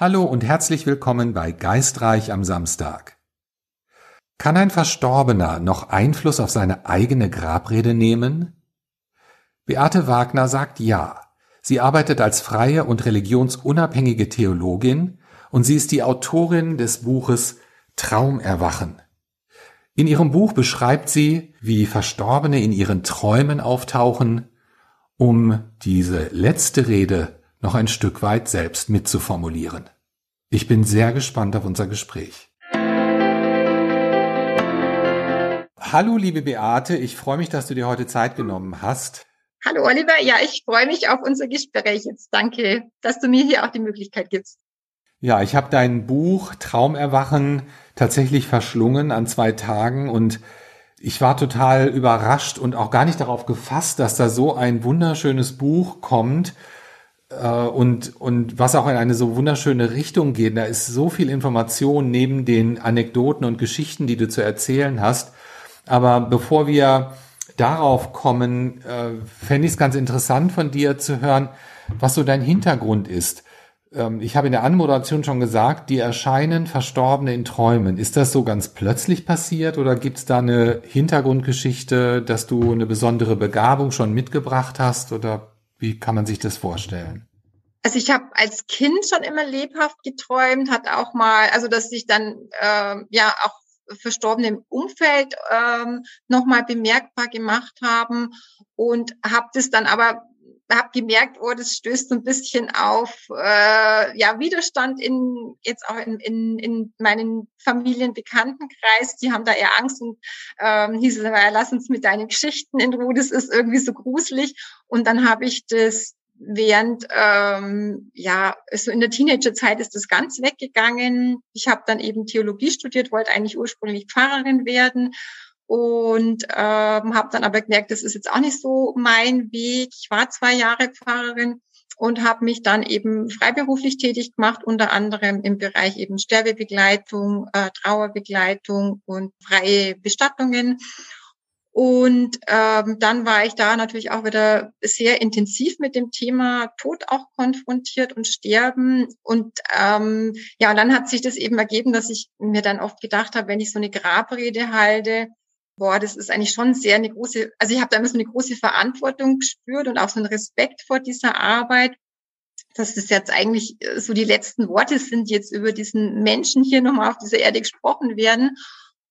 Hallo und herzlich willkommen bei Geistreich am Samstag. Kann ein Verstorbener noch Einfluss auf seine eigene Grabrede nehmen? Beate Wagner sagt ja. Sie arbeitet als freie und religionsunabhängige Theologin und sie ist die Autorin des Buches Traumerwachen. In ihrem Buch beschreibt sie, wie Verstorbene in ihren Träumen auftauchen, um diese letzte Rede noch ein Stück weit selbst mitzuformulieren. Ich bin sehr gespannt auf unser Gespräch. Hallo, liebe Beate, ich freue mich, dass du dir heute Zeit genommen hast. Hallo, Oliver. Ja, ich freue mich auf unser Gespräch jetzt. Danke, dass du mir hier auch die Möglichkeit gibst. Ja, ich habe dein Buch Traumerwachen tatsächlich verschlungen an zwei Tagen und ich war total überrascht und auch gar nicht darauf gefasst, dass da so ein wunderschönes Buch kommt und, und was auch in eine so wunderschöne Richtung geht. Da ist so viel Information neben den Anekdoten und Geschichten, die du zu erzählen hast. Aber bevor wir darauf kommen, äh, fände ich es ganz interessant von dir zu hören, was so dein Hintergrund ist. Ähm, ich habe in der Anmoderation schon gesagt, die erscheinen Verstorbene in Träumen. Ist das so ganz plötzlich passiert oder gibt es da eine Hintergrundgeschichte, dass du eine besondere Begabung schon mitgebracht hast oder wie kann man sich das vorstellen? Also ich habe als Kind schon immer lebhaft geträumt, hat auch mal, also dass sich dann äh, ja auch Verstorbene im Umfeld ähm, nochmal bemerkbar gemacht haben und habe das dann aber habe gemerkt, oh, das stößt so ein bisschen auf äh, ja Widerstand in jetzt auch in, in, in meinen Familienbekanntenkreis. Die haben da eher Angst und ähm, hieß es, ja, lass uns mit deinen Geschichten in Ruhe, das ist irgendwie so gruselig. Und dann habe ich das während ähm, ja so in der Teenagerzeit ist das ganz weggegangen. Ich habe dann eben Theologie studiert, wollte eigentlich ursprünglich Pfarrerin werden und ähm, habe dann aber gemerkt, das ist jetzt auch nicht so mein Weg. Ich war zwei Jahre Pfarrerin und habe mich dann eben freiberuflich tätig gemacht, unter anderem im Bereich eben Sterbebegleitung, äh, Trauerbegleitung und freie Bestattungen. Und ähm, dann war ich da natürlich auch wieder sehr intensiv mit dem Thema Tod auch konfrontiert und Sterben. Und ähm, ja, und dann hat sich das eben ergeben, dass ich mir dann oft gedacht habe, wenn ich so eine Grabrede halte, boah, das ist eigentlich schon sehr eine große, also ich habe da immer so eine große Verantwortung gespürt und auch so einen Respekt vor dieser Arbeit, dass das jetzt eigentlich äh, so die letzten Worte sind, die jetzt über diesen Menschen hier nochmal auf dieser Erde gesprochen werden.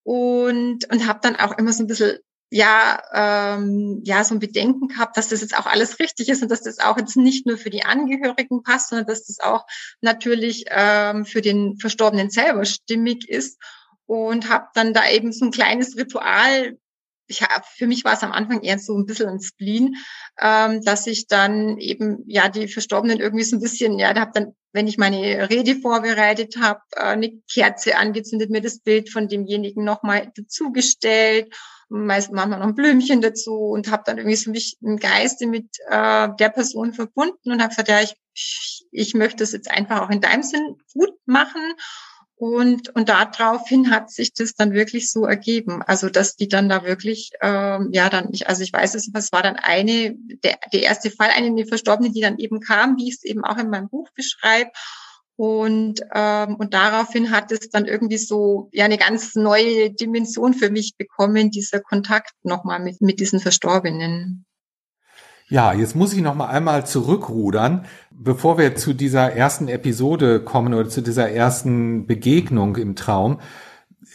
Und, und habe dann auch immer so ein bisschen ja, ähm, ja, so ein Bedenken gehabt, dass das jetzt auch alles richtig ist und dass das auch jetzt nicht nur für die Angehörigen passt, sondern dass das auch natürlich ähm, für den Verstorbenen selber stimmig ist und habe dann da eben so ein kleines Ritual. Ich hab, für mich war es am Anfang eher so ein bisschen ein Spleen, ähm, dass ich dann eben ja die Verstorbenen irgendwie so ein bisschen, ja, da habe dann, wenn ich meine Rede vorbereitet habe, äh, eine Kerze angezündet, mir das Bild von demjenigen nochmal dazugestellt, meist manchmal noch ein Blümchen dazu und habe dann irgendwie so mich im Geiste mit äh, der Person verbunden und habe gesagt, ja, ich, ich möchte es jetzt einfach auch in deinem Sinn gut machen und, und daraufhin hat sich das dann wirklich so ergeben. Also, dass die dann da wirklich, ähm, ja, dann, ich, also ich weiß es, es war dann eine, der, der erste Fall, eine Verstorbene, die dann eben kam, wie ich es eben auch in meinem Buch beschreibe. Und, ähm, und daraufhin hat es dann irgendwie so ja eine ganz neue Dimension für mich bekommen, dieser Kontakt nochmal mit, mit diesen Verstorbenen. Ja, jetzt muss ich noch mal einmal zurückrudern, bevor wir zu dieser ersten Episode kommen oder zu dieser ersten Begegnung im Traum.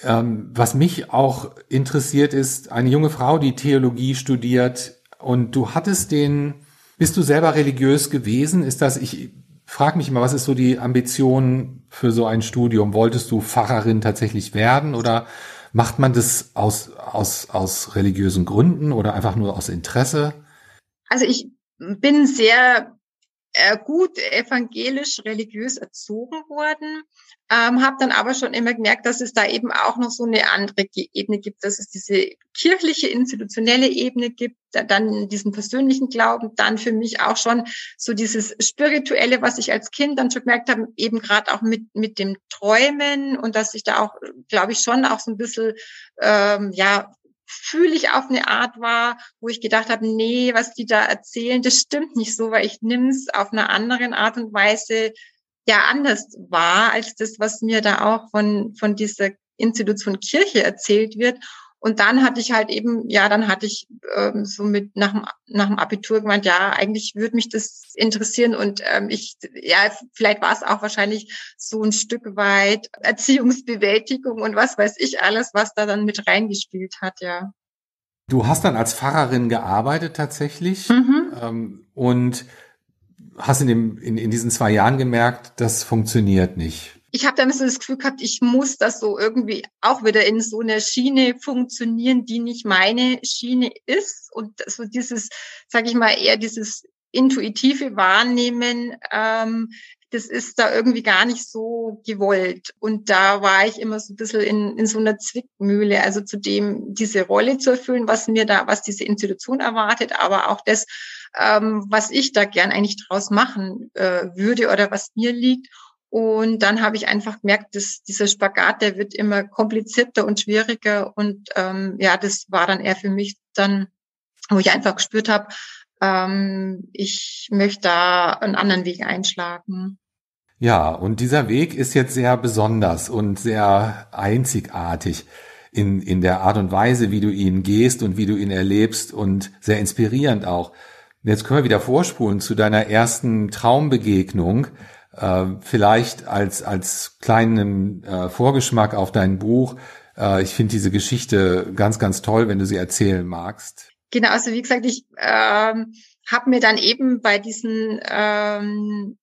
Ähm, was mich auch interessiert ist, eine junge Frau, die Theologie studiert und du hattest den, bist du selber religiös gewesen? Ist das, ich frage mich immer, was ist so die Ambition für so ein Studium? Wolltest du Pfarrerin tatsächlich werden oder macht man das aus, aus, aus religiösen Gründen oder einfach nur aus Interesse? Also ich bin sehr äh, gut evangelisch religiös erzogen worden, ähm, habe dann aber schon immer gemerkt, dass es da eben auch noch so eine andere Ebene gibt, dass es diese kirchliche, institutionelle Ebene gibt, dann diesen persönlichen Glauben, dann für mich auch schon so dieses spirituelle, was ich als Kind dann schon gemerkt habe, eben gerade auch mit mit dem Träumen und dass ich da auch, glaube ich, schon auch so ein bisschen ähm, ja fühle ich auf eine Art war, wo ich gedacht habe, nee, was die da erzählen, das stimmt nicht so, weil ich nimm's auf einer anderen Art und Weise ja anders war als das, was mir da auch von, von dieser Institution Kirche erzählt wird. Und dann hatte ich halt eben, ja, dann hatte ich ähm, so mit nach dem, nach dem Abitur gemeint, ja, eigentlich würde mich das interessieren und ähm, ich, ja, vielleicht war es auch wahrscheinlich so ein Stück weit Erziehungsbewältigung und was weiß ich alles, was da dann mit reingespielt hat, ja. Du hast dann als Pfarrerin gearbeitet tatsächlich mhm. ähm, und hast in, dem, in, in diesen zwei Jahren gemerkt, das funktioniert nicht ich habe dann so das Gefühl gehabt, ich muss das so irgendwie auch wieder in so einer Schiene funktionieren, die nicht meine Schiene ist. Und so dieses, sage ich mal, eher dieses intuitive Wahrnehmen, ähm, das ist da irgendwie gar nicht so gewollt. Und da war ich immer so ein bisschen in, in so einer Zwickmühle, also zu dem, diese Rolle zu erfüllen, was mir da, was diese Institution erwartet, aber auch das, ähm, was ich da gern eigentlich draus machen äh, würde oder was mir liegt. Und dann habe ich einfach gemerkt, dass dieser Spagat, der wird immer komplizierter und schwieriger. Und ähm, ja, das war dann eher für mich dann, wo ich einfach gespürt habe, ähm, ich möchte da einen anderen Weg einschlagen. Ja, und dieser Weg ist jetzt sehr besonders und sehr einzigartig in, in der Art und Weise, wie du ihn gehst und wie du ihn erlebst und sehr inspirierend auch. Jetzt können wir wieder vorspulen zu deiner ersten Traumbegegnung. Äh, vielleicht als, als kleinen äh, Vorgeschmack auf dein Buch. Äh, ich finde diese Geschichte ganz, ganz toll, wenn du sie erzählen magst. Genau, also wie gesagt, ich ähm, habe mir dann eben bei diesen ähm,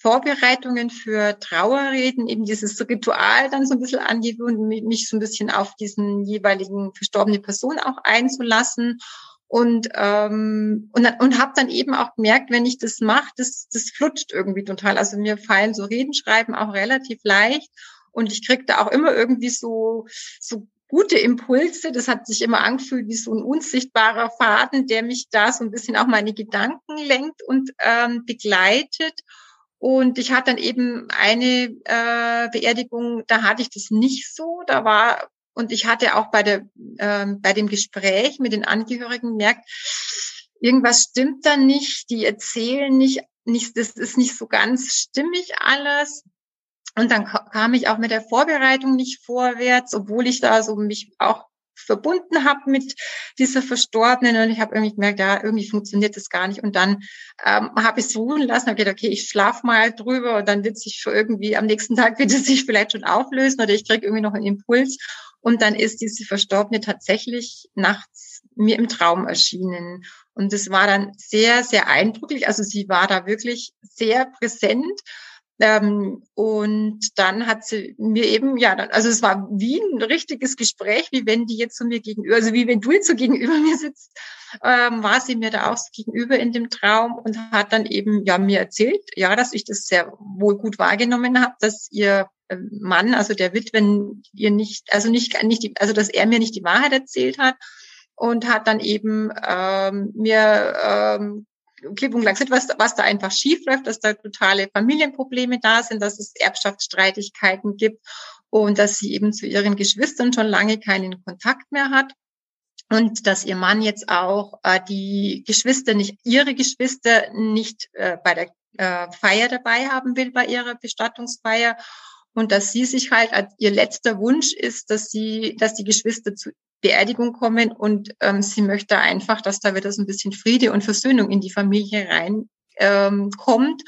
Vorbereitungen für Trauerreden eben dieses Ritual dann so ein bisschen angewöhnt, mich so ein bisschen auf diesen jeweiligen verstorbene Person auch einzulassen und ähm, und, und habe dann eben auch gemerkt, wenn ich das mache, das das flutscht irgendwie total. Also mir fallen so Redenschreiben auch relativ leicht und ich krieg da auch immer irgendwie so so gute Impulse. Das hat sich immer angefühlt wie so ein unsichtbarer Faden, der mich da so ein bisschen auch meine Gedanken lenkt und ähm, begleitet. Und ich hatte dann eben eine äh, Beerdigung, da hatte ich das nicht so. Da war und ich hatte auch bei, der, ähm, bei dem Gespräch mit den Angehörigen gemerkt, irgendwas stimmt da nicht, die erzählen nicht, nicht, das ist nicht so ganz stimmig alles. Und dann kam ich auch mit der Vorbereitung nicht vorwärts, obwohl ich da so mich auch verbunden habe mit dieser Verstorbenen und ich habe irgendwie gemerkt, ja, irgendwie funktioniert das gar nicht. Und dann ähm, habe ich es ruhen lassen, habe gedacht, okay, ich schlaf mal drüber und dann wird sich schon irgendwie am nächsten Tag wird es sich vielleicht schon auflösen oder ich kriege irgendwie noch einen Impuls. Und dann ist diese Verstorbene tatsächlich nachts mir im Traum erschienen. Und es war dann sehr, sehr eindrücklich. Also sie war da wirklich sehr präsent. Ähm, und dann hat sie mir eben, ja, dann, also es war wie ein richtiges Gespräch, wie wenn die jetzt zu mir gegenüber, also wie wenn du jetzt so gegenüber mir sitzt, ähm, war sie mir da auch so gegenüber in dem Traum und hat dann eben, ja, mir erzählt, ja, dass ich das sehr wohl gut wahrgenommen habe, dass ihr Mann, also der Witwen, ihr nicht, also nicht, nicht die, also dass er mir nicht die Wahrheit erzählt hat und hat dann eben ähm, mir ähm, klipp und klar gesagt, was, was da einfach schief läuft, dass da totale Familienprobleme da sind, dass es Erbschaftsstreitigkeiten gibt und dass sie eben zu ihren Geschwistern schon lange keinen Kontakt mehr hat. Und dass ihr Mann jetzt auch äh, die Geschwister nicht, ihre Geschwister nicht äh, bei der äh, Feier dabei haben will, bei ihrer Bestattungsfeier und dass sie sich halt als ihr letzter Wunsch ist, dass sie, dass die Geschwister zur Beerdigung kommen und ähm, sie möchte einfach, dass da wieder so ein bisschen Friede und Versöhnung in die Familie reinkommt. Ähm, kommt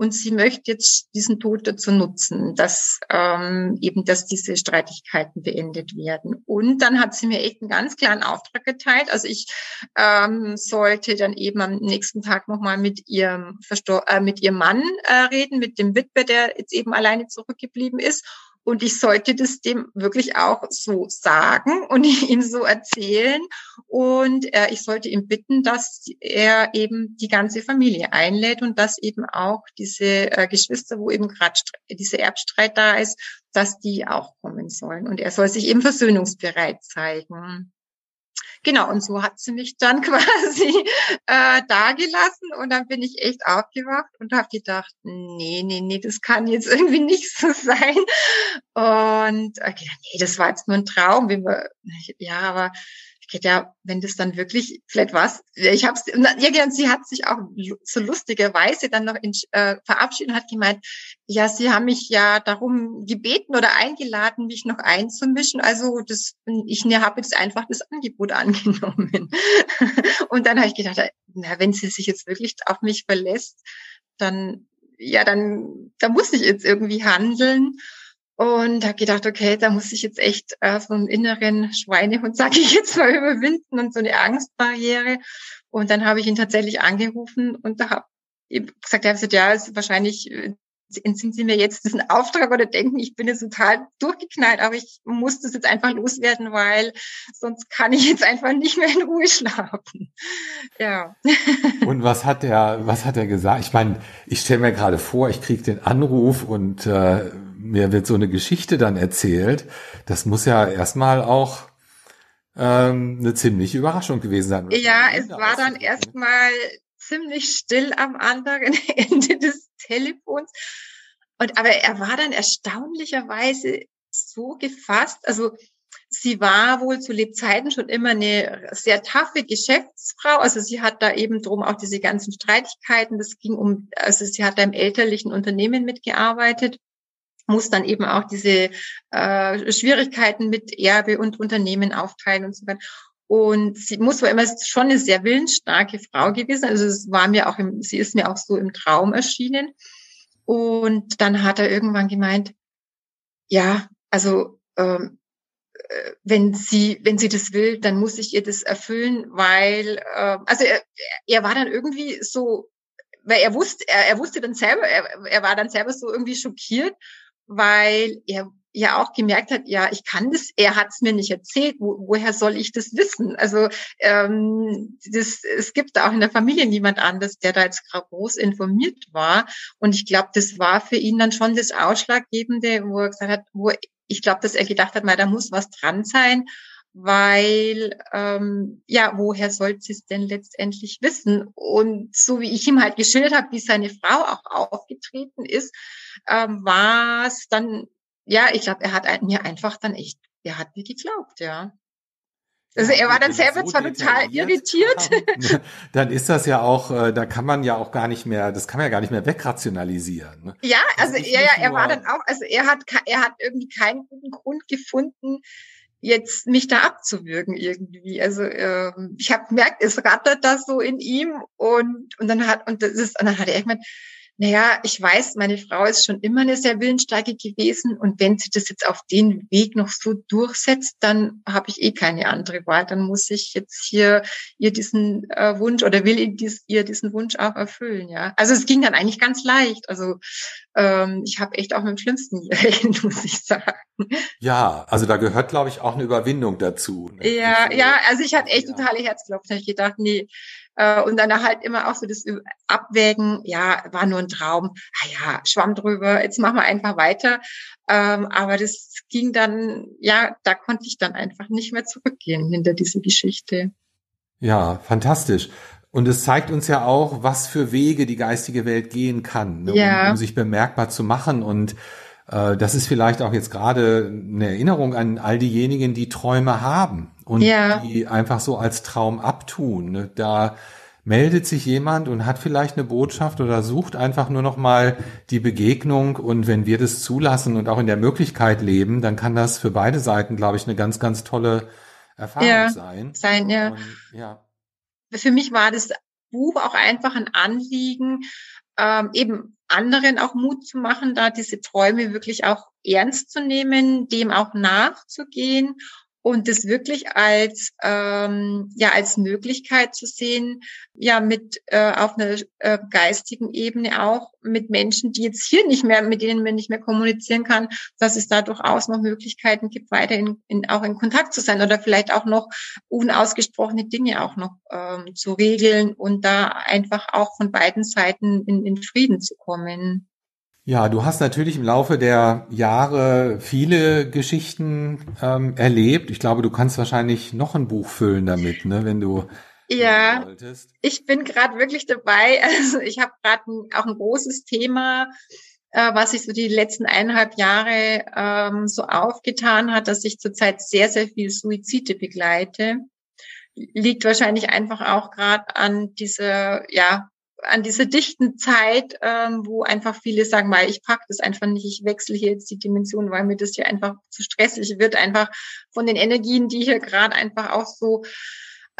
und sie möchte jetzt diesen Tod dazu nutzen, dass ähm, eben, dass diese Streitigkeiten beendet werden. Und dann hat sie mir echt einen ganz klaren Auftrag geteilt. Also ich ähm, sollte dann eben am nächsten Tag nochmal mit ihrem Verstor äh, mit ihrem Mann äh, reden, mit dem Witwe, der jetzt eben alleine zurückgeblieben ist und ich sollte das dem wirklich auch so sagen und ihm so erzählen. Und äh, ich sollte ihm bitten, dass er eben die ganze Familie einlädt und dass eben auch diese äh, Geschwister, wo eben gerade dieser Erbstreit da ist, dass die auch kommen sollen. Und er soll sich eben versöhnungsbereit zeigen. Genau, und so hat sie mich dann quasi äh, dagelassen und dann bin ich echt aufgewacht und habe gedacht, nee, nee, nee, das kann jetzt irgendwie nicht so sein. Und äh, nee, das war jetzt nur ein Traum, wie wir, ja, aber geht ja, wenn das dann wirklich vielleicht was, ich hab's, ja, sie hat sich auch so lustigerweise dann noch in, äh, verabschiedet und hat gemeint, ja, sie haben mich ja darum gebeten oder eingeladen, mich noch einzumischen. Also das, ich ne, habe jetzt einfach das Angebot angenommen. und dann habe ich gedacht, na, wenn sie sich jetzt wirklich auf mich verlässt, dann, ja, dann, da muss ich jetzt irgendwie handeln. Und habe gedacht, okay, da muss ich jetzt echt äh, so einen inneren Schweinehund, sage ich jetzt mal, überwinden und so eine Angstbarriere. Und dann habe ich ihn tatsächlich angerufen und da habe ich gesagt, er hat gesagt, ja, ist wahrscheinlich äh, sind Sie mir jetzt diesen Auftrag oder denken, ich bin jetzt total durchgeknallt, aber ich muss das jetzt einfach loswerden, weil sonst kann ich jetzt einfach nicht mehr in Ruhe schlafen. Ja. Und was hat er, was hat er gesagt? Ich meine, ich stelle mir gerade vor, ich kriege den Anruf und äh, mir wird so eine Geschichte dann erzählt, das muss ja erstmal auch ähm, eine ziemliche Überraschung gewesen sein. Ja, es war dann erstmal ziemlich still am anderen Ende des Telefons. Und aber er war dann erstaunlicherweise so gefasst. Also sie war wohl zu Lebzeiten schon immer eine sehr taffe Geschäftsfrau. Also sie hat da eben drum auch diese ganzen Streitigkeiten. Das ging um, also sie hat da im elterlichen Unternehmen mitgearbeitet muss dann eben auch diese äh, Schwierigkeiten mit Erbe und Unternehmen aufteilen und so weiter. Und sie muss war immer schon eine sehr willensstarke Frau gewesen. Also es war mir auch im, sie ist mir auch so im Traum erschienen. Und dann hat er irgendwann gemeint, ja, also ähm, äh, wenn sie, wenn sie das will, dann muss ich ihr das erfüllen, weil, äh, also er, er war dann irgendwie so, weil er wusste, er, er wusste dann selber, er, er war dann selber so irgendwie schockiert weil er ja auch gemerkt hat, ja, ich kann das, er hat es mir nicht erzählt, wo, woher soll ich das wissen? Also ähm, das, es gibt auch in der Familie niemand anderes, der da jetzt groß informiert war. Und ich glaube, das war für ihn dann schon das Ausschlaggebende, wo er gesagt hat, wo ich glaube, dass er gedacht hat, mal, da muss was dran sein weil ähm, ja, woher soll sie es denn letztendlich wissen? Und so wie ich ihm halt geschildert habe, wie seine Frau auch aufgetreten ist, ähm, war es dann, ja, ich glaube, er hat mir einfach dann echt, er hat mir geglaubt, ja. Also er war dann selber so zwar total irritiert. Dann ist das ja auch, äh, da kann man ja auch gar nicht mehr, das kann man ja gar nicht mehr wegrationalisieren. Ne? Ja, also ja, ja, er war dann auch, also er hat, er hat irgendwie keinen guten Grund gefunden, jetzt mich da abzuwürgen irgendwie. Also äh, ich habe gemerkt, es rattert das so in ihm und und dann hat und das ist und dann hat er irgendwann naja, ich weiß, meine Frau ist schon immer eine sehr willensstarke gewesen und wenn sie das jetzt auf den Weg noch so durchsetzt, dann habe ich eh keine andere Wahl. Dann muss ich jetzt hier ihr diesen äh, Wunsch oder will ihr, dies, ihr diesen Wunsch auch erfüllen, ja. Also es ging dann eigentlich ganz leicht. Also ähm, ich habe echt auch mit dem Schlimmsten gerechnet, muss ich sagen. Ja, also da gehört, glaube ich, auch eine Überwindung dazu. Ne? Ja, ja, also ich hatte echt totale Herzklopfen. Ich gedacht, nee, äh, und dann halt immer auch so das Abwägen, ja, war nur ein Traum, ah ja, schwamm drüber, jetzt machen wir einfach weiter. Ähm, aber das ging dann, ja, da konnte ich dann einfach nicht mehr zurückgehen hinter diese Geschichte. Ja, fantastisch. Und es zeigt uns ja auch, was für Wege die geistige Welt gehen kann, ne, ja. um, um sich bemerkbar zu machen und das ist vielleicht auch jetzt gerade eine Erinnerung an all diejenigen, die Träume haben und ja. die einfach so als Traum abtun. Ne? Da meldet sich jemand und hat vielleicht eine Botschaft oder sucht einfach nur noch mal die Begegnung und wenn wir das zulassen und auch in der Möglichkeit leben, dann kann das für beide Seiten, glaube ich, eine ganz, ganz tolle Erfahrung ja, sein. Sein, ja. Und, ja. Für mich war das Buch auch einfach ein Anliegen, ähm, eben anderen auch Mut zu machen, da diese Träume wirklich auch ernst zu nehmen, dem auch nachzugehen und das wirklich als ähm, ja als Möglichkeit zu sehen, ja mit äh, auf einer äh, geistigen Ebene auch mit Menschen, die jetzt hier nicht mehr mit denen man nicht mehr kommunizieren kann, dass es da durchaus noch Möglichkeiten gibt, weiter in, in, auch in Kontakt zu sein oder vielleicht auch noch unausgesprochene Dinge auch noch ähm, zu regeln und da einfach auch von beiden Seiten in, in Frieden zu kommen. Ja, du hast natürlich im Laufe der Jahre viele Geschichten ähm, erlebt. Ich glaube, du kannst wahrscheinlich noch ein Buch füllen damit, ne, wenn du ja, ich bin gerade wirklich dabei. Also ich habe gerade auch ein großes Thema, äh, was sich so die letzten eineinhalb Jahre ähm, so aufgetan hat, dass ich zurzeit sehr, sehr viel Suizide begleite. liegt wahrscheinlich einfach auch gerade an dieser, ja, an dieser dichten Zeit, ähm, wo einfach viele sagen, weil ich pack das einfach nicht, ich wechsle hier jetzt die Dimension, weil mir das hier einfach zu stressig wird, einfach von den Energien, die hier gerade einfach auch so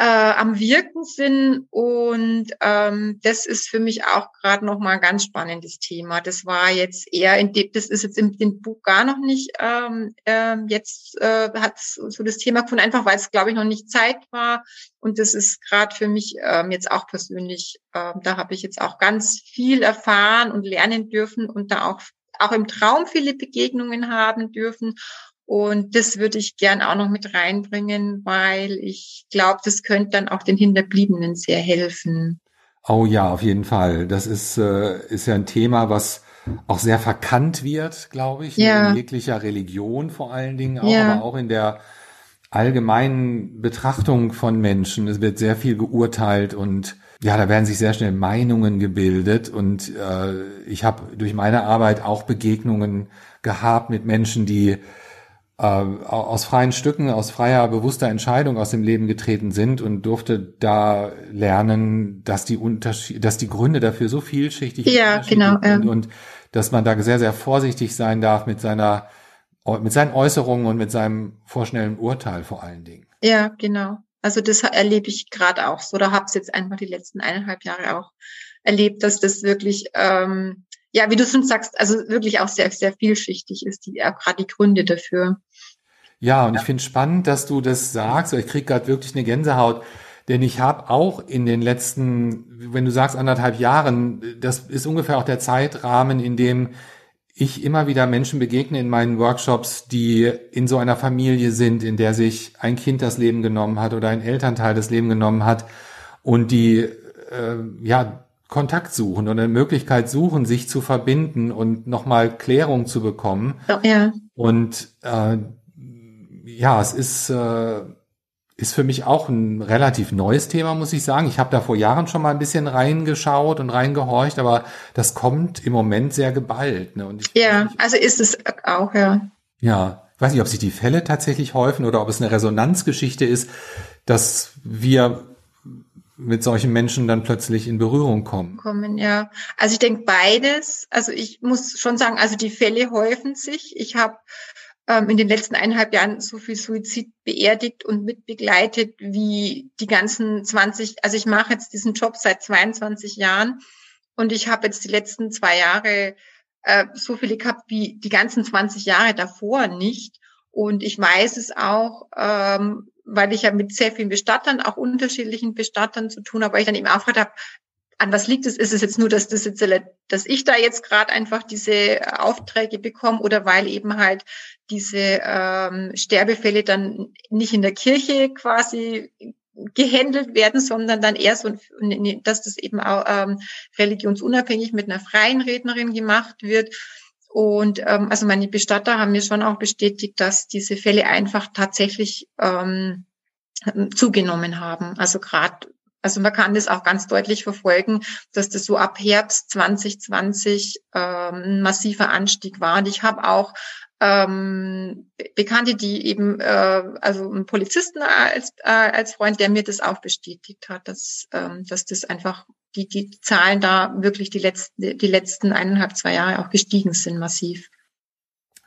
äh, am Wirken sind. Und ähm, das ist für mich auch gerade noch mal ein ganz spannendes Thema. Das war jetzt eher in dem, das ist jetzt in dem Buch gar noch nicht ähm, äh, jetzt äh, hat so das Thema gefunden, einfach weil es glaube ich noch nicht Zeit war. Und das ist gerade für mich ähm, jetzt auch persönlich, äh, da habe ich jetzt auch ganz viel erfahren und lernen dürfen und da auch auch im Traum viele Begegnungen haben dürfen und das würde ich gern auch noch mit reinbringen, weil ich glaube, das könnte dann auch den Hinterbliebenen sehr helfen. Oh ja, auf jeden Fall. Das ist, äh, ist ja ein Thema, was auch sehr verkannt wird, glaube ich, ja. in jeglicher Religion vor allen Dingen auch, ja. aber auch in der allgemeinen Betrachtung von Menschen. Es wird sehr viel geurteilt und ja, da werden sich sehr schnell Meinungen gebildet und äh, ich habe durch meine Arbeit auch Begegnungen gehabt mit Menschen, die äh, aus freien Stücken, aus freier, bewusster Entscheidung aus dem Leben getreten sind und durfte da lernen, dass die Unterschied, dass die Gründe dafür so vielschichtig ja, genau, sind ja. und dass man da sehr, sehr vorsichtig sein darf mit seiner, mit seinen Äußerungen und mit seinem vorschnellen Urteil vor allen Dingen. Ja, genau. Also das erlebe ich gerade auch so. Da habe es jetzt einfach die letzten eineinhalb Jahre auch erlebt, dass das wirklich ähm, ja, wie du schon sagst, also wirklich auch sehr, sehr vielschichtig ist, die, auch gerade die Gründe dafür. Ja, und ich finde spannend, dass du das sagst. Ich kriege gerade wirklich eine Gänsehaut, denn ich habe auch in den letzten, wenn du sagst anderthalb Jahren, das ist ungefähr auch der Zeitrahmen, in dem ich immer wieder Menschen begegne in meinen Workshops, die in so einer Familie sind, in der sich ein Kind das Leben genommen hat oder ein Elternteil das Leben genommen hat und die äh, ja Kontakt suchen oder eine Möglichkeit suchen, sich zu verbinden und nochmal Klärung zu bekommen. Ja. Und äh, ja, es ist, äh, ist für mich auch ein relativ neues Thema, muss ich sagen. Ich habe da vor Jahren schon mal ein bisschen reingeschaut und reingehorcht, aber das kommt im Moment sehr geballt. Ne? Und ich, ja, ich, also ist es auch, ja. Ja, ich weiß nicht, ob sich die Fälle tatsächlich häufen oder ob es eine Resonanzgeschichte ist, dass wir mit solchen Menschen dann plötzlich in Berührung kommen. Kommen, ja. Also ich denke beides. Also ich muss schon sagen, also die Fälle häufen sich. Ich habe ähm, in den letzten eineinhalb Jahren so viel Suizid beerdigt und mitbegleitet wie die ganzen 20, also ich mache jetzt diesen Job seit 22 Jahren und ich habe jetzt die letzten zwei Jahre äh, so viele gehabt wie die ganzen 20 Jahre davor nicht. Und ich weiß es auch, ähm, weil ich ja mit sehr vielen Bestattern, auch unterschiedlichen Bestattern zu tun habe, weil ich dann eben auch gefragt habe, an was liegt es? Ist es jetzt nur, dass das jetzt, dass ich da jetzt gerade einfach diese Aufträge bekomme oder weil eben halt diese ähm, Sterbefälle dann nicht in der Kirche quasi gehandelt werden, sondern dann eher so, dass das eben auch ähm, religionsunabhängig mit einer freien Rednerin gemacht wird. Und ähm, also meine Bestatter haben mir schon auch bestätigt, dass diese Fälle einfach tatsächlich ähm, zugenommen haben. Also gerade, also man kann das auch ganz deutlich verfolgen, dass das so ab Herbst 2020 ähm, massiver Anstieg war. Und ich habe auch ähm, Bekannte, die eben, äh, also einen Polizisten als, äh, als Freund, der mir das auch bestätigt hat, dass, ähm, dass das einfach die, die Zahlen da wirklich die letzten, die letzten eineinhalb, zwei Jahre auch gestiegen sind massiv.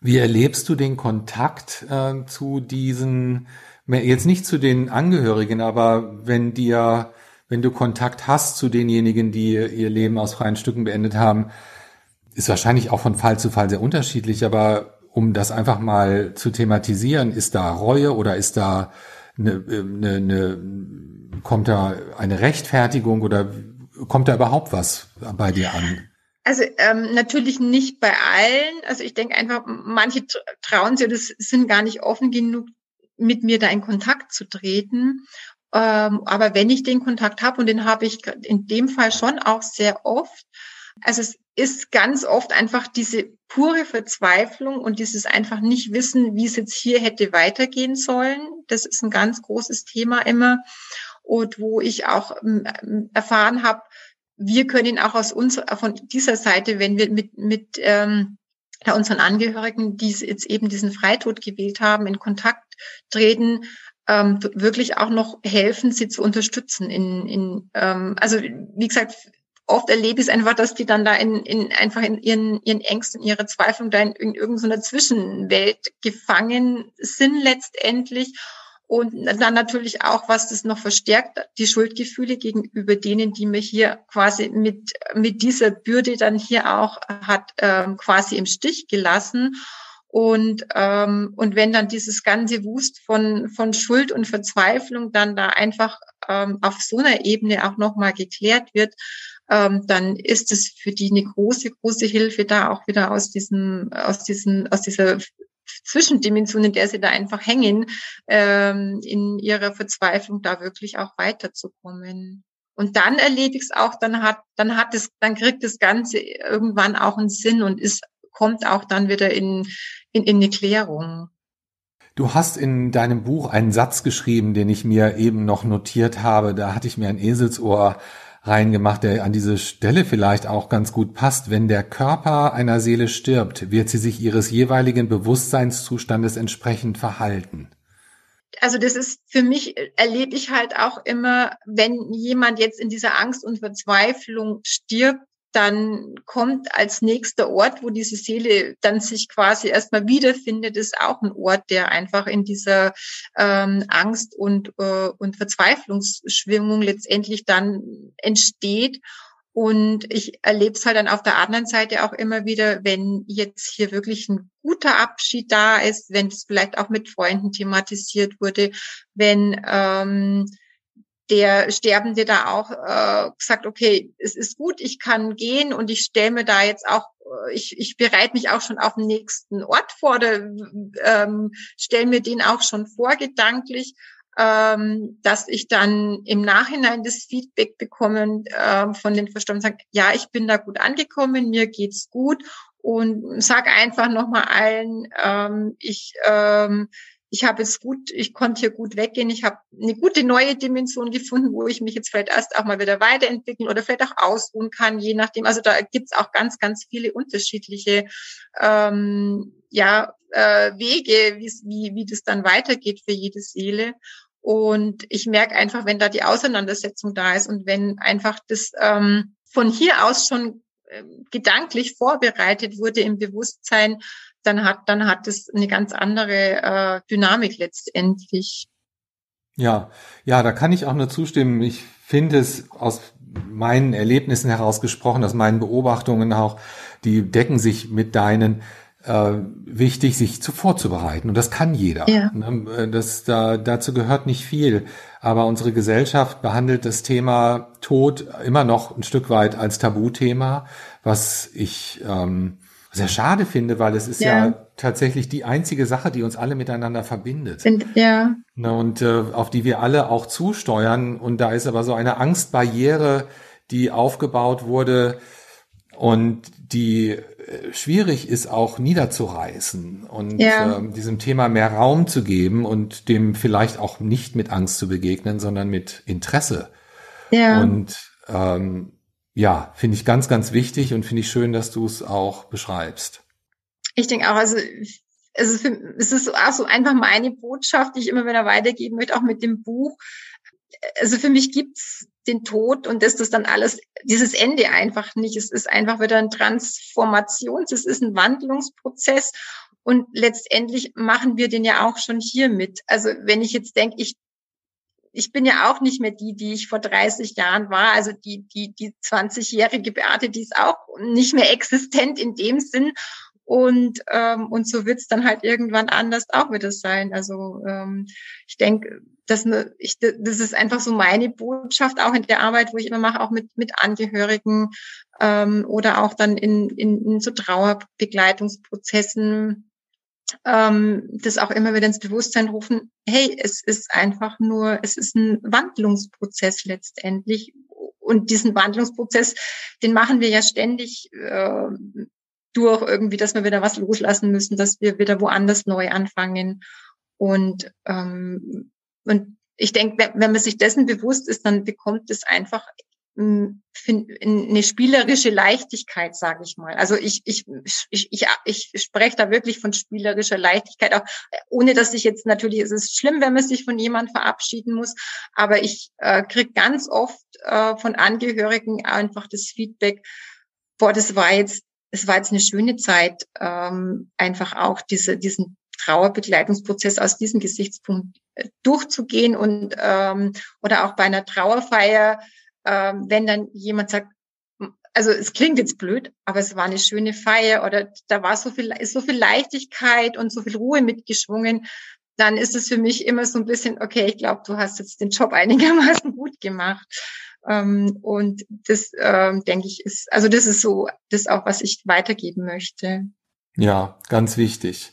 Wie erlebst du den Kontakt äh, zu diesen, jetzt nicht zu den Angehörigen, aber wenn dir, wenn du Kontakt hast zu denjenigen, die ihr Leben aus freien Stücken beendet haben, ist wahrscheinlich auch von Fall zu Fall sehr unterschiedlich, aber um das einfach mal zu thematisieren, ist da Reue oder ist da eine, eine, eine kommt da eine Rechtfertigung oder kommt da überhaupt was bei dir an? Also ähm, natürlich nicht bei allen. Also ich denke einfach, manche trauen sich oder sind gar nicht offen genug, mit mir da in Kontakt zu treten. Ähm, aber wenn ich den Kontakt habe, und den habe ich in dem Fall schon auch sehr oft, also es ist ganz oft einfach diese pure Verzweiflung und dieses einfach nicht wissen, wie es jetzt hier hätte weitergehen sollen. Das ist ein ganz großes Thema immer. Und wo ich auch ähm, erfahren habe, wir können auch aus uns, von dieser Seite, wenn wir mit, mit ähm, unseren Angehörigen, die jetzt eben diesen Freitod gewählt haben, in Kontakt treten, ähm, wirklich auch noch helfen, sie zu unterstützen. In, in ähm, also wie gesagt, oft erlebe ich es einfach, dass die dann da in, in einfach in ihren, ihren Ängsten, ihrer Zweiflung da in, in irgendeiner Zwischenwelt gefangen sind letztendlich. Und dann natürlich auch, was das noch verstärkt, die Schuldgefühle gegenüber denen, die mir hier quasi mit, mit dieser Bürde dann hier auch hat ähm, quasi im Stich gelassen. Und, ähm, und wenn dann dieses ganze Wust von, von Schuld und Verzweiflung dann da einfach ähm, auf so einer Ebene auch nochmal geklärt wird, ähm, dann ist es für die eine große, große Hilfe, da auch wieder aus diesem, aus diesem, aus dieser Zwischendimension, in der sie da einfach hängen, ähm, in ihrer Verzweiflung da wirklich auch weiterzukommen. Und dann erlebe ich es auch, dann hat, dann hat es, dann kriegt das Ganze irgendwann auch einen Sinn und ist, kommt auch dann wieder in, in, in eine Klärung. Du hast in deinem Buch einen Satz geschrieben, den ich mir eben noch notiert habe. Da hatte ich mir ein Eselsohr reingemacht, der an diese Stelle vielleicht auch ganz gut passt. Wenn der Körper einer Seele stirbt, wird sie sich ihres jeweiligen Bewusstseinszustandes entsprechend verhalten. Also das ist für mich, erlebe ich halt auch immer, wenn jemand jetzt in dieser Angst und Verzweiflung stirbt, dann kommt als nächster Ort, wo diese Seele dann sich quasi erstmal wiederfindet, ist auch ein Ort, der einfach in dieser ähm, Angst und, äh, und Verzweiflungsschwingung letztendlich dann entsteht. Und ich erlebe es halt dann auf der anderen Seite auch immer wieder, wenn jetzt hier wirklich ein guter Abschied da ist, wenn es vielleicht auch mit Freunden thematisiert wurde, wenn ähm, der Sterbende da auch äh, gesagt, okay, es ist gut, ich kann gehen und ich stelle mir da jetzt auch, äh, ich, ich bereite mich auch schon auf den nächsten Ort vor, oder, ähm, stelle mir den auch schon vor gedanklich, ähm, dass ich dann im Nachhinein das Feedback bekomme äh, von den Verstorbenen, sagen, ja, ich bin da gut angekommen, mir geht's gut und sag einfach nochmal allen, ähm, ich ähm, ich habe es gut, ich konnte hier gut weggehen, ich habe eine gute neue Dimension gefunden, wo ich mich jetzt vielleicht erst auch mal wieder weiterentwickeln oder vielleicht auch ausruhen kann, je nachdem. Also da gibt's auch ganz, ganz viele unterschiedliche ähm, ja, äh, Wege, wie, wie das dann weitergeht für jede Seele. Und ich merke einfach, wenn da die Auseinandersetzung da ist und wenn einfach das ähm, von hier aus schon ähm, gedanklich vorbereitet wurde im Bewusstsein, dann hat, dann hat es eine ganz andere äh, Dynamik letztendlich. Ja, ja, da kann ich auch nur zustimmen. Ich finde es aus meinen Erlebnissen herausgesprochen, aus meinen Beobachtungen auch, die decken sich mit deinen, äh, wichtig, sich zu vorzubereiten. Und das kann jeder. Ja. Ne, äh, das, da, dazu gehört nicht viel. Aber unsere Gesellschaft behandelt das Thema Tod immer noch ein Stück weit als Tabuthema, was ich ähm, sehr schade finde, weil es ist ja, ja tatsächlich die einzige Sache, die uns alle miteinander verbindet. Sind, ja. Ne, und äh, auf die wir alle auch zusteuern. Und da ist aber so eine Angstbarriere, die aufgebaut wurde und die äh, schwierig ist auch niederzureißen und ja. äh, diesem Thema mehr Raum zu geben und dem vielleicht auch nicht mit Angst zu begegnen, sondern mit Interesse. Ja. Und ähm, ja, finde ich ganz, ganz wichtig und finde ich schön, dass du es auch beschreibst. Ich denke auch, also es ist, für, es ist auch so einfach meine Botschaft, die ich immer wieder weitergeben möchte, auch mit dem Buch. Also für mich gibt's den Tod und ist das dann alles, dieses Ende einfach nicht. Es ist einfach wieder ein Transformations, es ist ein Wandlungsprozess und letztendlich machen wir den ja auch schon hier mit. Also wenn ich jetzt denke, ich ich bin ja auch nicht mehr die, die ich vor 30 Jahren war. Also die, die, die 20-jährige Beate, die ist auch nicht mehr existent in dem Sinn. Und, ähm, und so wird's dann halt irgendwann anders auch wieder sein. Also ähm, ich denke, das, ich, das ist einfach so meine Botschaft, auch in der Arbeit, wo ich immer mache, auch mit, mit Angehörigen ähm, oder auch dann in, in, in so Trauerbegleitungsprozessen ähm, das auch immer wieder ins Bewusstsein rufen, hey, es ist einfach nur, es ist ein Wandlungsprozess letztendlich. Und diesen Wandlungsprozess, den machen wir ja ständig äh, durch irgendwie, dass wir wieder was loslassen müssen, dass wir wieder woanders neu anfangen. Und, ähm, und ich denke, wenn man sich dessen bewusst ist, dann bekommt es einfach eine spielerische Leichtigkeit, sage ich mal. Also ich, ich, ich, ich, ich spreche da wirklich von spielerischer Leichtigkeit, auch ohne dass ich jetzt natürlich, es ist schlimm, wenn man sich von jemandem verabschieden muss, aber ich äh, kriege ganz oft äh, von Angehörigen einfach das Feedback, boah, das war jetzt, es war jetzt eine schöne Zeit, ähm, einfach auch diese, diesen Trauerbegleitungsprozess aus diesem Gesichtspunkt äh, durchzugehen und ähm, oder auch bei einer Trauerfeier ähm, wenn dann jemand sagt, also es klingt jetzt blöd, aber es war eine schöne Feier oder da war so viel, ist so viel Leichtigkeit und so viel Ruhe mitgeschwungen, dann ist es für mich immer so ein bisschen, okay, ich glaube, du hast jetzt den Job einigermaßen gut gemacht. Ähm, und das, ähm, denke ich, ist, also das ist so, das auch, was ich weitergeben möchte. Ja, ganz wichtig.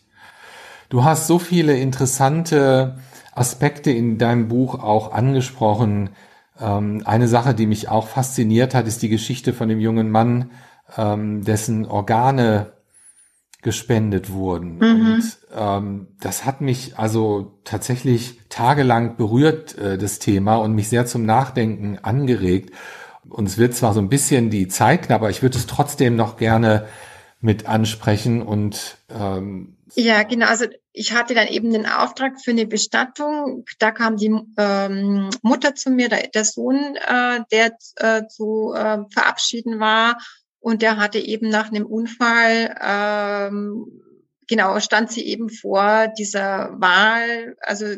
Du hast so viele interessante Aspekte in deinem Buch auch angesprochen, eine Sache, die mich auch fasziniert hat, ist die Geschichte von dem jungen Mann, ähm, dessen Organe gespendet wurden. Mhm. Und ähm, das hat mich also tatsächlich tagelang berührt, äh, das Thema, und mich sehr zum Nachdenken angeregt. Und es wird zwar so ein bisschen die Zeit knapp, aber ich würde es trotzdem noch gerne mit ansprechen und ähm, ja, genau. Also ich hatte dann eben den Auftrag für eine Bestattung. Da kam die ähm, Mutter zu mir, der, der Sohn, äh, der äh, zu äh, verabschieden war. Und der hatte eben nach einem Unfall, ähm, genau, stand sie eben vor dieser Wahl. Also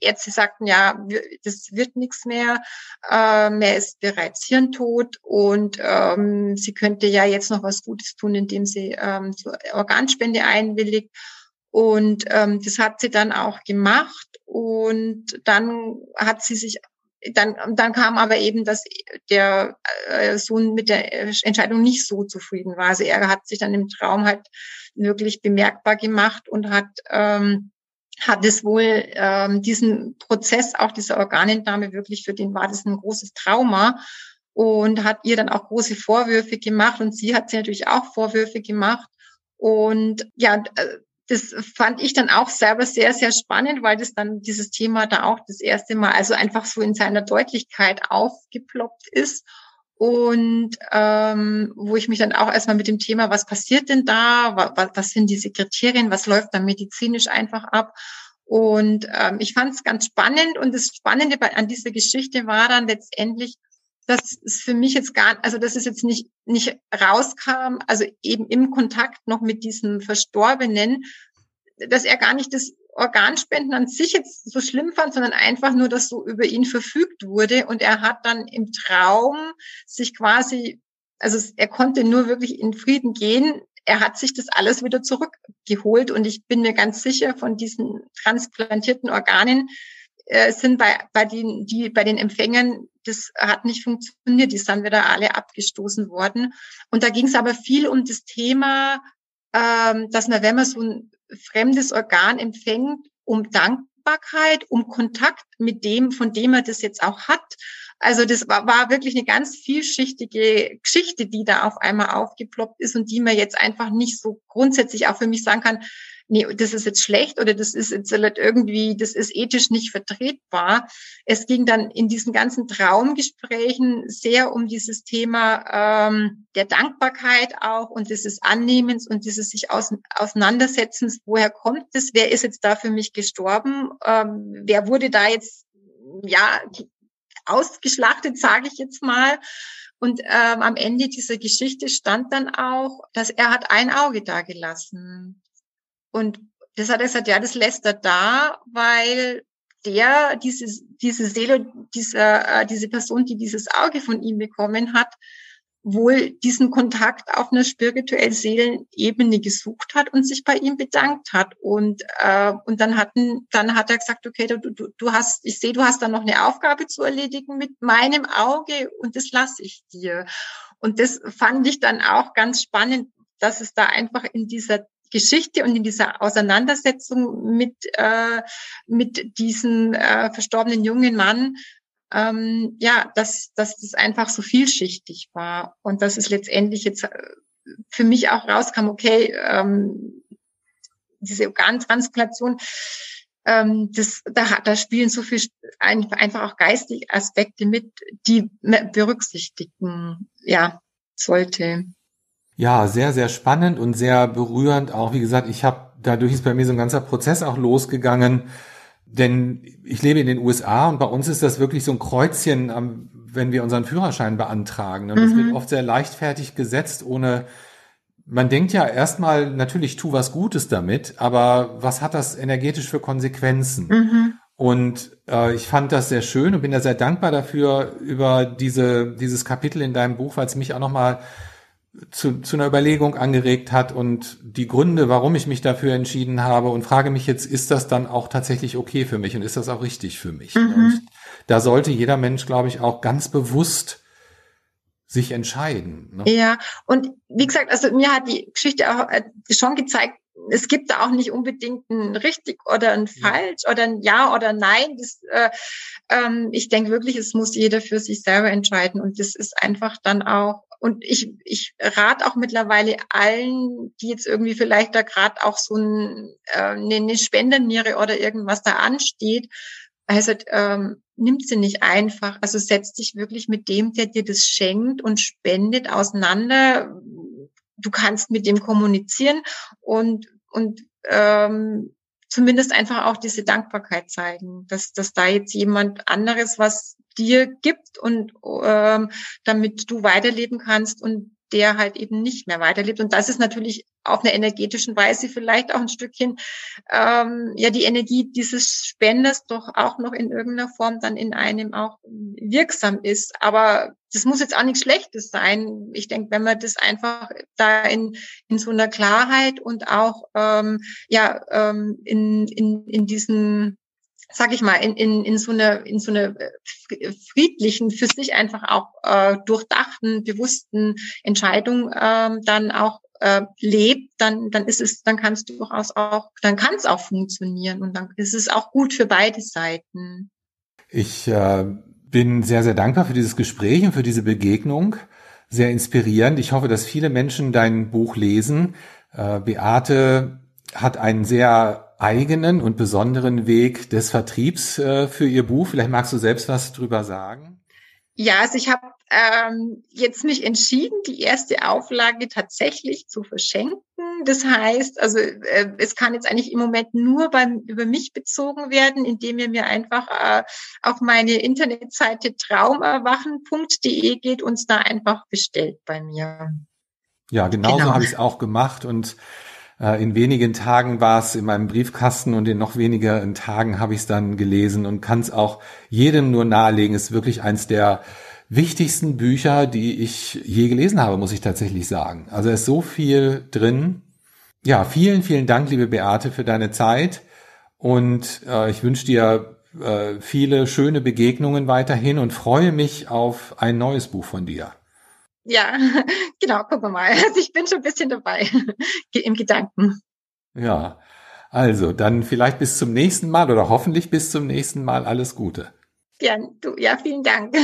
Ärzte sagten, ja, das wird nichts mehr, ähm, er ist bereits hirntot und ähm, sie könnte ja jetzt noch was Gutes tun, indem sie ähm, zur Organspende einwilligt. Und ähm, das hat sie dann auch gemacht und dann hat sie sich dann, dann kam aber eben, dass der äh, Sohn mit der Entscheidung nicht so zufrieden war. Also er hat sich dann im Traum halt wirklich bemerkbar gemacht und hat ähm, hat es wohl ähm, diesen Prozess, auch dieser Organentnahme, wirklich für den war das ein großes Trauma und hat ihr dann auch große Vorwürfe gemacht und sie hat sie natürlich auch Vorwürfe gemacht und ja, äh, das fand ich dann auch selber sehr, sehr spannend, weil das dann dieses Thema da auch das erste Mal, also einfach so in seiner Deutlichkeit aufgeploppt ist und ähm, wo ich mich dann auch erstmal mit dem Thema, was passiert denn da, was, was sind diese Kriterien, was läuft da medizinisch einfach ab. Und ähm, ich fand es ganz spannend. Und das Spannende bei, an dieser Geschichte war dann letztendlich, dass es für mich jetzt gar, also dass es jetzt nicht nicht rauskam, also eben im Kontakt noch mit diesem Verstorbenen, dass er gar nicht das Organspenden an sich jetzt so schlimm fand, sondern einfach nur, dass so über ihn verfügt wurde. Und er hat dann im Traum sich quasi, also er konnte nur wirklich in Frieden gehen. Er hat sich das alles wieder zurückgeholt. Und ich bin mir ganz sicher, von diesen transplantierten Organen äh, sind bei, bei, den, die, bei den Empfängern, das hat nicht funktioniert. Die sind wieder alle abgestoßen worden. Und da ging es aber viel um das Thema, ähm, dass man, wenn man so ein fremdes Organ empfängt, um Dankbarkeit, um Kontakt mit dem, von dem er das jetzt auch hat. Also das war, war wirklich eine ganz vielschichtige Geschichte, die da auf einmal aufgeploppt ist und die man jetzt einfach nicht so grundsätzlich auch für mich sagen kann, nee, das ist jetzt schlecht oder das ist jetzt halt irgendwie, das ist ethisch nicht vertretbar. Es ging dann in diesen ganzen Traumgesprächen sehr um dieses Thema ähm, der Dankbarkeit auch und dieses Annehmens und dieses sich aus, Auseinandersetzens, woher kommt das, wer ist jetzt da für mich gestorben, ähm, wer wurde da jetzt, ja, ausgeschlachtet, sage ich jetzt mal. Und ähm, am Ende dieser Geschichte stand dann auch, dass er hat ein Auge da gelassen. Und das hat er gesagt, ja, das lässt er da, weil der, diese, diese Seele, diese, äh, diese Person, die dieses Auge von ihm bekommen hat, wohl diesen Kontakt auf einer spirituell Seelenebene gesucht hat und sich bei ihm bedankt hat. Und, äh, und dann hatten, dann hat er gesagt, okay, du, du, du hast, ich sehe, du hast da noch eine Aufgabe zu erledigen mit meinem Auge und das lasse ich dir. Und das fand ich dann auch ganz spannend, dass es da einfach in dieser Geschichte und in dieser Auseinandersetzung mit, äh, mit diesem äh, verstorbenen jungen Mann, ähm, ja, dass, dass das einfach so vielschichtig war und dass es letztendlich jetzt äh, für mich auch rauskam, okay, ähm, diese Organtransplantation, ähm, das, da, da spielen so viel einfach auch geistige Aspekte mit, die berücksichtigen, ja, sollte. Ja, sehr, sehr spannend und sehr berührend. Auch wie gesagt, ich habe dadurch ist bei mir so ein ganzer Prozess auch losgegangen, denn ich lebe in den USA und bei uns ist das wirklich so ein Kreuzchen, wenn wir unseren Führerschein beantragen. Und das mhm. wird oft sehr leichtfertig gesetzt, ohne man denkt ja erstmal, natürlich tu was Gutes damit, aber was hat das energetisch für Konsequenzen? Mhm. Und äh, ich fand das sehr schön und bin da sehr dankbar dafür über diese, dieses Kapitel in deinem Buch, weil es mich auch nochmal zu, zu einer Überlegung angeregt hat und die Gründe, warum ich mich dafür entschieden habe und frage mich jetzt, ist das dann auch tatsächlich okay für mich und ist das auch richtig für mich? Mhm. Und da sollte jeder Mensch, glaube ich, auch ganz bewusst sich entscheiden. Ne? Ja, und wie gesagt, also mir hat die Geschichte auch äh, schon gezeigt, es gibt da auch nicht unbedingt ein richtig oder ein falsch ja. oder ein ja oder nein. Das, äh, ähm, ich denke wirklich, es muss jeder für sich selber entscheiden und das ist einfach dann auch und ich, ich rate auch mittlerweile allen, die jetzt irgendwie vielleicht da gerade auch so ein, äh, eine Spenderniere oder irgendwas da ansteht, also ähm, nimmt sie nicht einfach. Also setz dich wirklich mit dem, der dir das schenkt und spendet, auseinander. Du kannst mit dem kommunizieren und und ähm, zumindest einfach auch diese Dankbarkeit zeigen, dass, dass da jetzt jemand anderes was dir gibt und ähm, damit du weiterleben kannst und der halt eben nicht mehr weiterlebt. Und das ist natürlich auf einer energetischen Weise vielleicht auch ein Stückchen ähm, ja die Energie dieses Spenders doch auch noch in irgendeiner Form dann in einem auch wirksam ist. Aber das muss jetzt auch nichts Schlechtes sein. Ich denke, wenn man das einfach da in, in so einer Klarheit und auch ähm, ja ähm, in, in, in diesen sag ich mal, in, in, in so einer in so einer äh, friedlichen, für sich einfach auch äh, durchdachten, bewussten Entscheidung ähm, dann auch äh, lebt, dann dann ist es, dann kannst du durchaus auch, dann kann es auch funktionieren und dann ist es auch gut für beide Seiten. Ich äh, bin sehr sehr dankbar für dieses Gespräch und für diese Begegnung, sehr inspirierend. Ich hoffe, dass viele Menschen dein Buch lesen. Äh, Beate hat einen sehr eigenen und besonderen Weg des Vertriebs äh, für Ihr Buch. Vielleicht magst du selbst was drüber sagen. Ja, also ich habe ähm, jetzt mich entschieden, die erste Auflage tatsächlich zu verschenken. Das heißt, also äh, es kann jetzt eigentlich im Moment nur beim über mich bezogen werden, indem ihr mir einfach äh, auf meine Internetseite traumerwachen.de geht und es da einfach bestellt bei mir. Ja, genauso genau. habe ich es auch gemacht und in wenigen Tagen war es in meinem Briefkasten und in noch weniger Tagen habe ich es dann gelesen und kann es auch jedem nur nahelegen. Es ist wirklich eins der wichtigsten Bücher, die ich je gelesen habe, muss ich tatsächlich sagen. Also es ist so viel drin. Ja, vielen, vielen Dank, liebe Beate, für deine Zeit und äh, ich wünsche dir äh, viele schöne Begegnungen weiterhin und freue mich auf ein neues Buch von dir. Ja, genau, gucken wir mal. Also ich bin schon ein bisschen dabei im Gedanken. Ja, also dann vielleicht bis zum nächsten Mal oder hoffentlich bis zum nächsten Mal alles Gute. Ja, du, ja, vielen Dank.